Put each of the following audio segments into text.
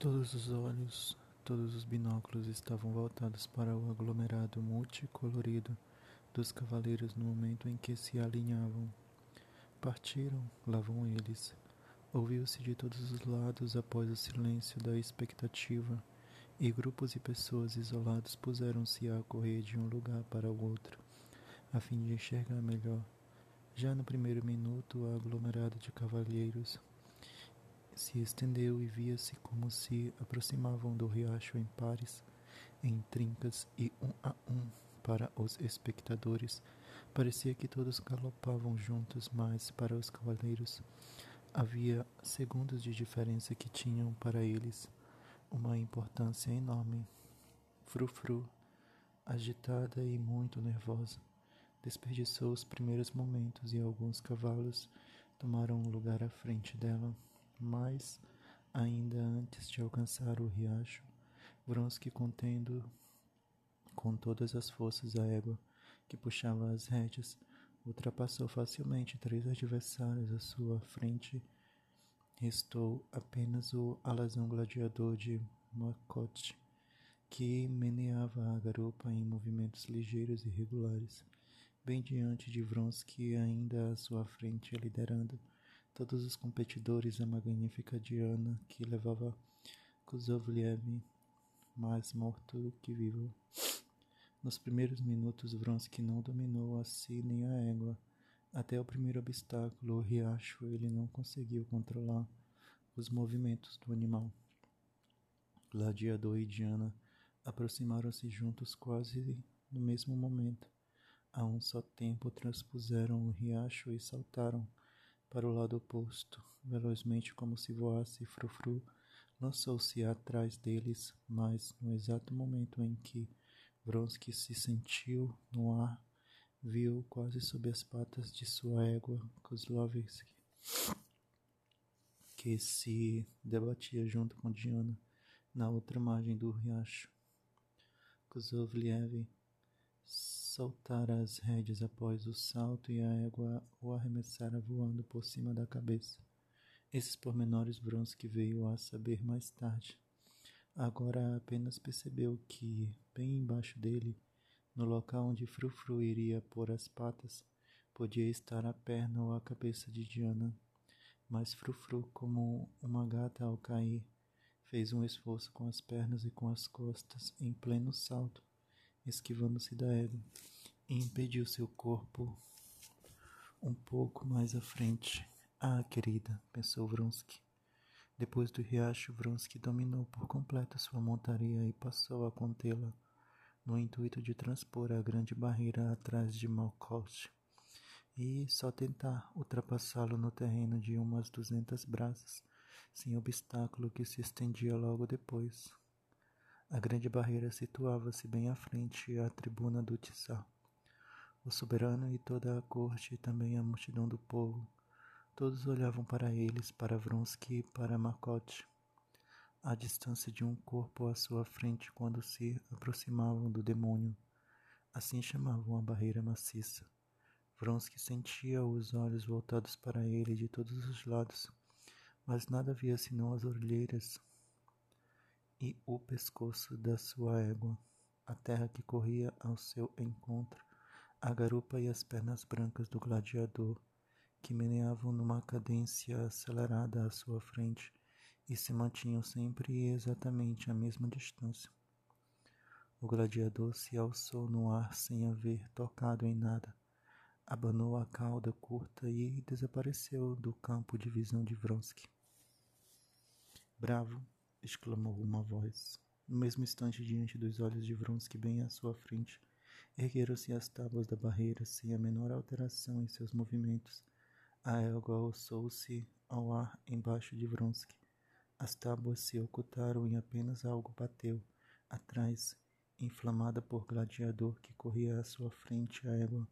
Todos os olhos, todos os binóculos estavam voltados para o aglomerado multicolorido dos cavaleiros no momento em que se alinhavam. Partiram, lá vão eles. Ouviu-se de todos os lados após o silêncio da expectativa, e grupos e pessoas isolados puseram-se a correr de um lugar para o outro, a fim de enxergar melhor. Já no primeiro minuto, o aglomerado de cavalheiros se estendeu e via-se como se aproximavam do riacho em pares, em trincas e um a um para os espectadores. Parecia que todos galopavam juntos, mas para os cavaleiros havia segundos de diferença que tinham para eles uma importância enorme. Frufru, agitada e muito nervosa, desperdiçou os primeiros momentos e alguns cavalos tomaram lugar à frente dela. Mas, ainda antes de alcançar o riacho, Vronsky contendo com todas as forças a égua que puxava as rédeas, ultrapassou facilmente três adversários à sua frente. Restou apenas o alazão gladiador de Macote, que meneava a garupa em movimentos ligeiros e regulares, bem diante de Vronsky, ainda à sua frente, liderando todos os competidores a magnífica Diana, que levava Kuzovliev mais morto que vivo. Nos primeiros minutos, Vronsky não dominou a si nem a égua. Até o primeiro obstáculo, o riacho, ele não conseguiu controlar os movimentos do animal. Gladiador e Diana aproximaram-se juntos quase no mesmo momento. A um só tempo transpuseram o riacho e saltaram para o lado oposto. Velozmente, como se voasse, Frufru lançou-se atrás deles, mas no exato momento em que Vronsky se sentiu no ar, viu quase sob as patas de sua égua Kozlovsky, que se debatia junto com Diana na outra margem do riacho. Kozlovliev soltara as rédeas após o salto e a égua o arremessara voando por cima da cabeça. Esses pormenores Vronsky veio a saber mais tarde. Agora apenas percebeu que, bem embaixo dele, no local onde Frufru iria pôr as patas, podia estar a perna ou a cabeça de Diana. Mas Frufru, como uma gata ao cair, fez um esforço com as pernas e com as costas em pleno salto, esquivando-se da égua, e impediu seu corpo um pouco mais à frente. Ah, querida, pensou Vronsky. Depois do riacho, Vronsky dominou por completo sua montaria e passou a contê-la, no intuito de transpor a grande barreira atrás de Malkoch e só tentar ultrapassá-lo no terreno de umas duzentas braças, sem obstáculo que se estendia logo depois. A grande barreira situava-se bem à frente à tribuna do Tsar. O soberano e toda a corte e também a multidão do povo Todos olhavam para eles, para Vronsky e para Makote, à distância de um corpo à sua frente quando se aproximavam do demônio. Assim chamavam a barreira maciça. Vronsky sentia os olhos voltados para ele de todos os lados, mas nada via senão as orelheiras e o pescoço da sua égua, a terra que corria ao seu encontro, a garupa e as pernas brancas do gladiador que meneavam numa cadência acelerada à sua frente e se mantinham sempre exatamente à mesma distância. O gladiador se alçou no ar sem haver tocado em nada, abanou a cauda curta e desapareceu do campo de visão de Vronsky. Bravo! Exclamou uma voz. No mesmo instante, diante dos olhos de Vronsky, bem à sua frente, ergueram-se as tábuas da barreira sem a menor alteração em seus movimentos a égua alçou-se ao ar embaixo de Vronsky. As tábuas se ocultaram e apenas algo bateu. Atrás, inflamada por gladiador que corria à sua frente, a égua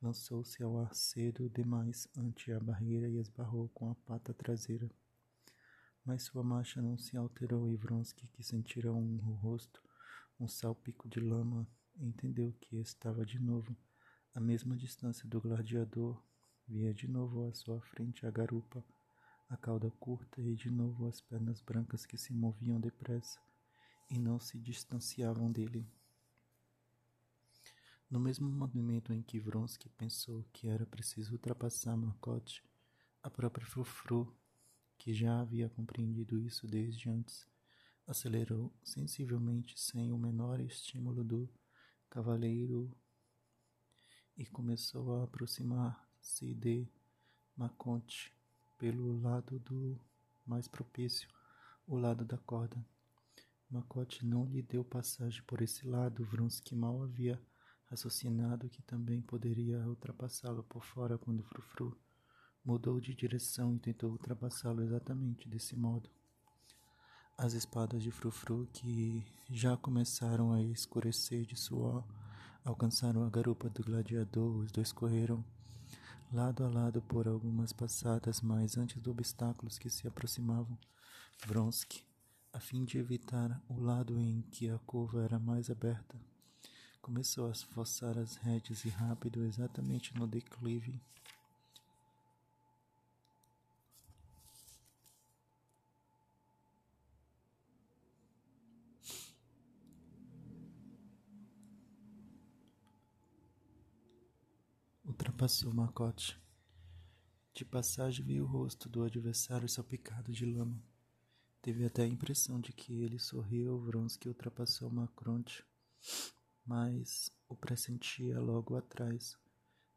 lançou-se ao ar cedo demais ante a barreira e esbarrou com a pata traseira. Mas sua marcha não se alterou e Vronsky, que sentira um rosto, um salpico de lama, entendeu que estava de novo à mesma distância do gladiador Via de novo à sua frente a garupa, a cauda curta e de novo as pernas brancas que se moviam depressa e não se distanciavam dele. No mesmo momento em que Vronsky pensou que era preciso ultrapassar Marcotte, a própria Frufru, que já havia compreendido isso desde antes, acelerou sensivelmente sem o menor estímulo do cavaleiro e começou a aproximar-se de Maconte pelo lado do mais propício, o lado da corda. Macote não lhe deu passagem por esse lado. Vronsky mal havia raciocinado que também poderia ultrapassá-lo por fora quando Frufru mudou de direção e tentou ultrapassá-lo exatamente desse modo. As espadas de Frufru, que já começaram a escurecer de suor, alcançaram a garupa do gladiador. Os dois correram lado a lado por algumas passadas, mas antes dos obstáculos que se aproximavam, Vronsky, a fim de evitar o lado em que a curva era mais aberta, começou a forçar as rédeas e rápido, exatamente no declive Ultrapassou Macote. De passagem viu o rosto do adversário salpicado de lama. Teve até a impressão de que ele sorriu. Vronsky ultrapassou Macronte, mas o pressentia logo atrás.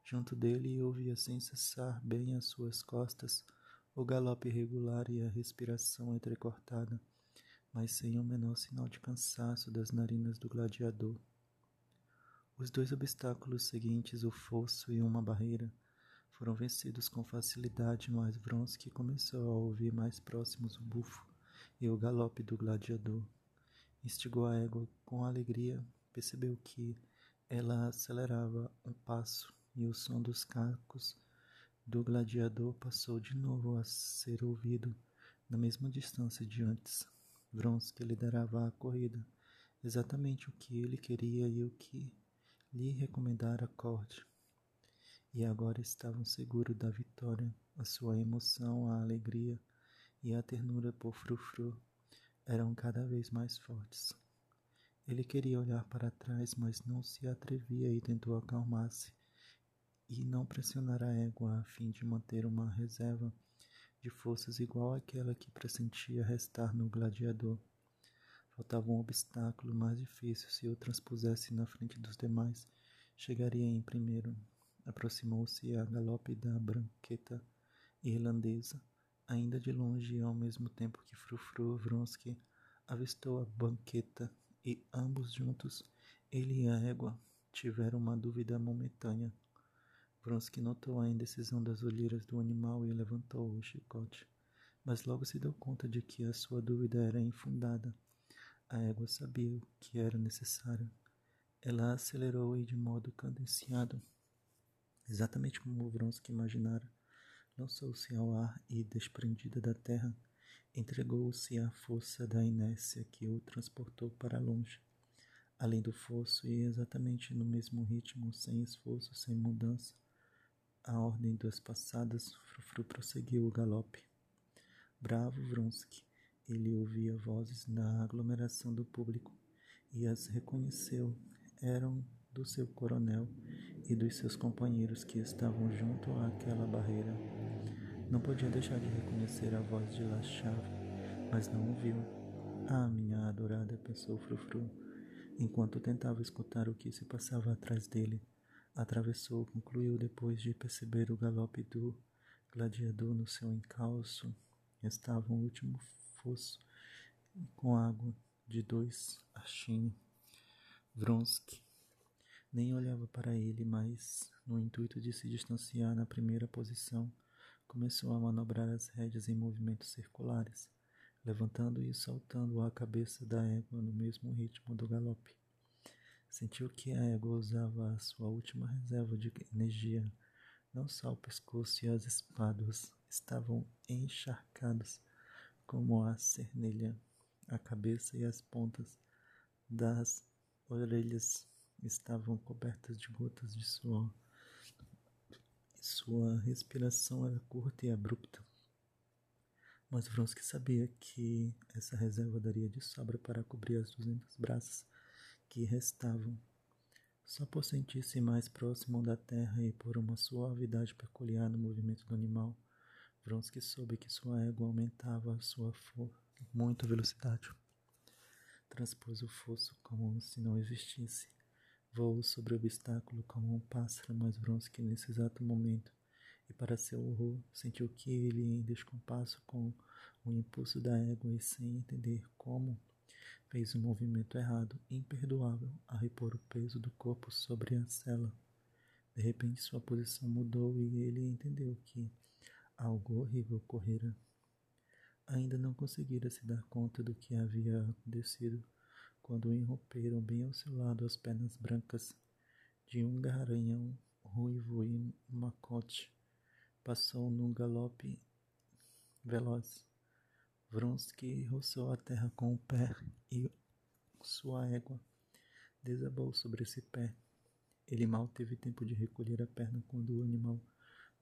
Junto dele ouvia sem cessar, bem às suas costas, o galope irregular e a respiração entrecortada, mas sem o menor sinal de cansaço das narinas do gladiador. Os dois obstáculos seguintes, o fosso e uma barreira, foram vencidos com facilidade, mas Vronsky começou a ouvir mais próximos o bufo e o galope do gladiador. Instigou a égua com alegria, percebeu que ela acelerava um passo e o som dos cacos do gladiador passou de novo a ser ouvido na mesma distância de antes. Vronsky liderava a corrida, exatamente o que ele queria e o que lhe recomendara corte, e agora estavam seguros da vitória. A sua emoção, a alegria e a ternura por Frufru eram cada vez mais fortes. Ele queria olhar para trás, mas não se atrevia e tentou acalmar-se e não pressionar a égua a fim de manter uma reserva de forças igual àquela que pressentia restar no gladiador. Faltava um obstáculo mais difícil. Se o transpusesse na frente dos demais, chegaria em primeiro. Aproximou-se a galope da branqueta irlandesa, ainda de longe ao mesmo tempo que Frufru Vronsky avistou a banqueta e ambos juntos, ele e a égua, tiveram uma dúvida momentânea. Vronsky notou a indecisão das olheiras do animal e levantou o chicote, mas logo se deu conta de que a sua dúvida era infundada. A égua sabia o que era necessário. Ela acelerou e de modo cadenciado, exatamente como o Vronsky imaginara, lançou-se ao ar e, desprendida da terra, entregou-se à força da inércia que o transportou para longe, além do fosso e exatamente no mesmo ritmo, sem esforço, sem mudança. A ordem das passadas, Frufru prosseguiu o galope. Bravo Vronsky! Ele ouvia vozes na aglomeração do público e as reconheceu. Eram do seu coronel e dos seus companheiros que estavam junto àquela barreira. Não podia deixar de reconhecer a voz de La Chave, mas não ouviu. Ah, minha adorada, pensou Frufru, enquanto tentava escutar o que se passava atrás dele. Atravessou, concluiu depois de perceber o galope do gladiador no seu encalço. Estava o último fosso com água de dois archine. Vronsky nem olhava para ele, mas, no intuito de se distanciar na primeira posição, começou a manobrar as rédeas em movimentos circulares, levantando e soltando a cabeça da égua no mesmo ritmo do galope. Sentiu que a égua usava a sua última reserva de energia. Não só o pescoço e as espadas estavam encharcados como a cernelha, a cabeça e as pontas das orelhas estavam cobertas de gotas de suor. Sua respiração era curta e abrupta. Mas Vronsky sabia que essa reserva daria de sobra para cobrir as duzentas braças que restavam. Só por sentir-se mais próximo da terra e por uma suavidade peculiar no movimento do animal, Vronsky soube que sua égua aumentava sua muito velocidade. Transpôs o fosso como se não existisse. Voou sobre o obstáculo como um pássaro, mas Vronsky nesse exato momento e para seu horror sentiu que ele, em descompasso com o impulso da égua e sem entender como, fez um movimento errado, imperdoável, a repor o peso do corpo sobre a cela. De repente sua posição mudou e ele entendeu que algo horrível ocorrera. Ainda não conseguira se dar conta do que havia acontecido quando irromperam bem ao seu lado as pernas brancas de um garanhão ruivo e macote passou num galope veloz. Vronsky roçou a terra com o pé e sua égua desabou sobre esse pé. Ele mal teve tempo de recolher a perna quando o animal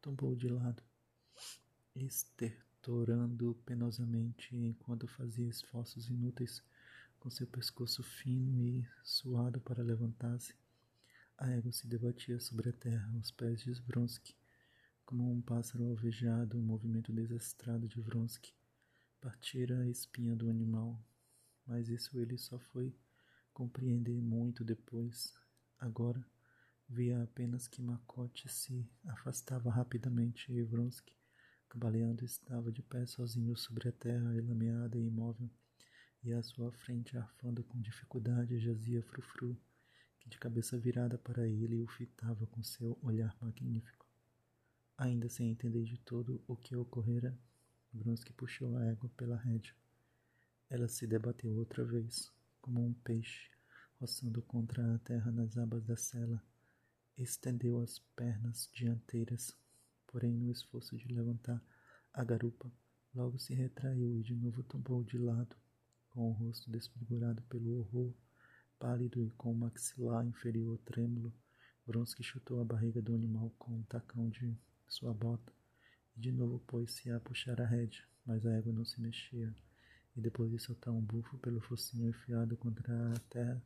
tombou de lado, estertorando penosamente enquanto fazia esforços inúteis com seu pescoço fino e suado para levantar-se. A égua se debatia sobre a terra aos pés de Vronsky como um pássaro alvejado, um movimento desastrado de Vronsky partira a espinha do animal, mas isso ele só foi compreender muito depois. Agora via apenas que Macote se afastava rapidamente e Vronsky, cambaleando, estava de pé sozinho sobre a terra elameada e imóvel, e à sua frente, arfando com dificuldade, jazia Frufru, que de cabeça virada para ele o fitava com seu olhar magnífico. Ainda sem entender de todo o que ocorrera, Bronsky puxou a égua pela rédea. Ela se debateu outra vez, como um peixe, roçando contra a terra nas abas da cela. Estendeu as pernas dianteiras, porém, no esforço de levantar a garupa, logo se retraiu e de novo tombou de lado, com o rosto desfigurado pelo horror, pálido e com o maxilar inferior trêmulo. Bronsky chutou a barriga do animal com um tacão de sua bota, e de novo pôs-se a puxar a rédea, mas a égua não se mexia, e depois de soltar um bufo pelo focinho enfiado contra a terra,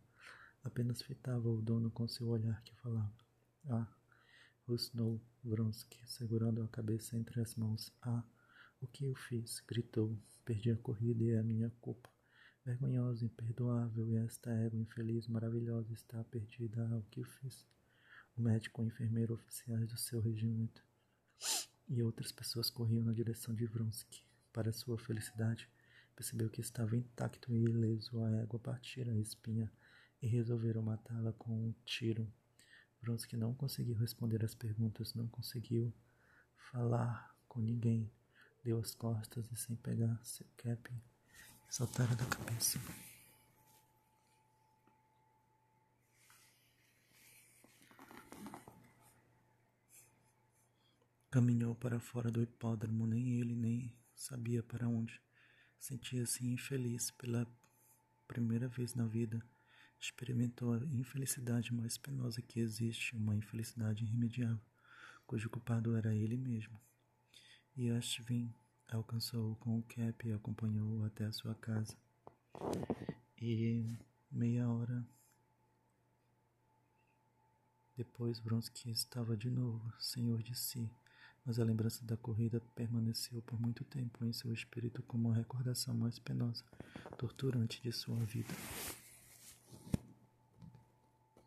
apenas fitava o dono com seu olhar que falava. Ah! Rusnou Vronsky, segurando a cabeça entre as mãos. Ah! O que eu fiz? gritou. Perdi a corrida e é a minha culpa. Vergonhosa, imperdoável, e esta égua infeliz, maravilhosa, está perdida. Ah, o que eu fiz? O médico, o enfermeiro, oficiais do seu regimento e outras pessoas corriam na direção de Vronsky. Para sua felicidade, percebeu que estava intacto e ileso. A égua partira a espinha e resolveram matá-la com um tiro. Vronsky não conseguiu responder às perguntas, não conseguiu falar com ninguém. Deu as costas e, sem pegar seu cap, saltara da cabeça. Caminhou para fora do hipódromo, nem ele nem sabia para onde. Sentia-se infeliz pela primeira vez na vida. Experimentou a infelicidade mais penosa que existe, uma infelicidade irremediável, cujo culpado era ele mesmo. E Ashvin alcançou-o com o cap e acompanhou-o até a sua casa. E meia hora depois Vronsky estava de novo senhor de si mas a lembrança da corrida permaneceu por muito tempo em seu espírito como a recordação mais penosa, torturante de sua vida.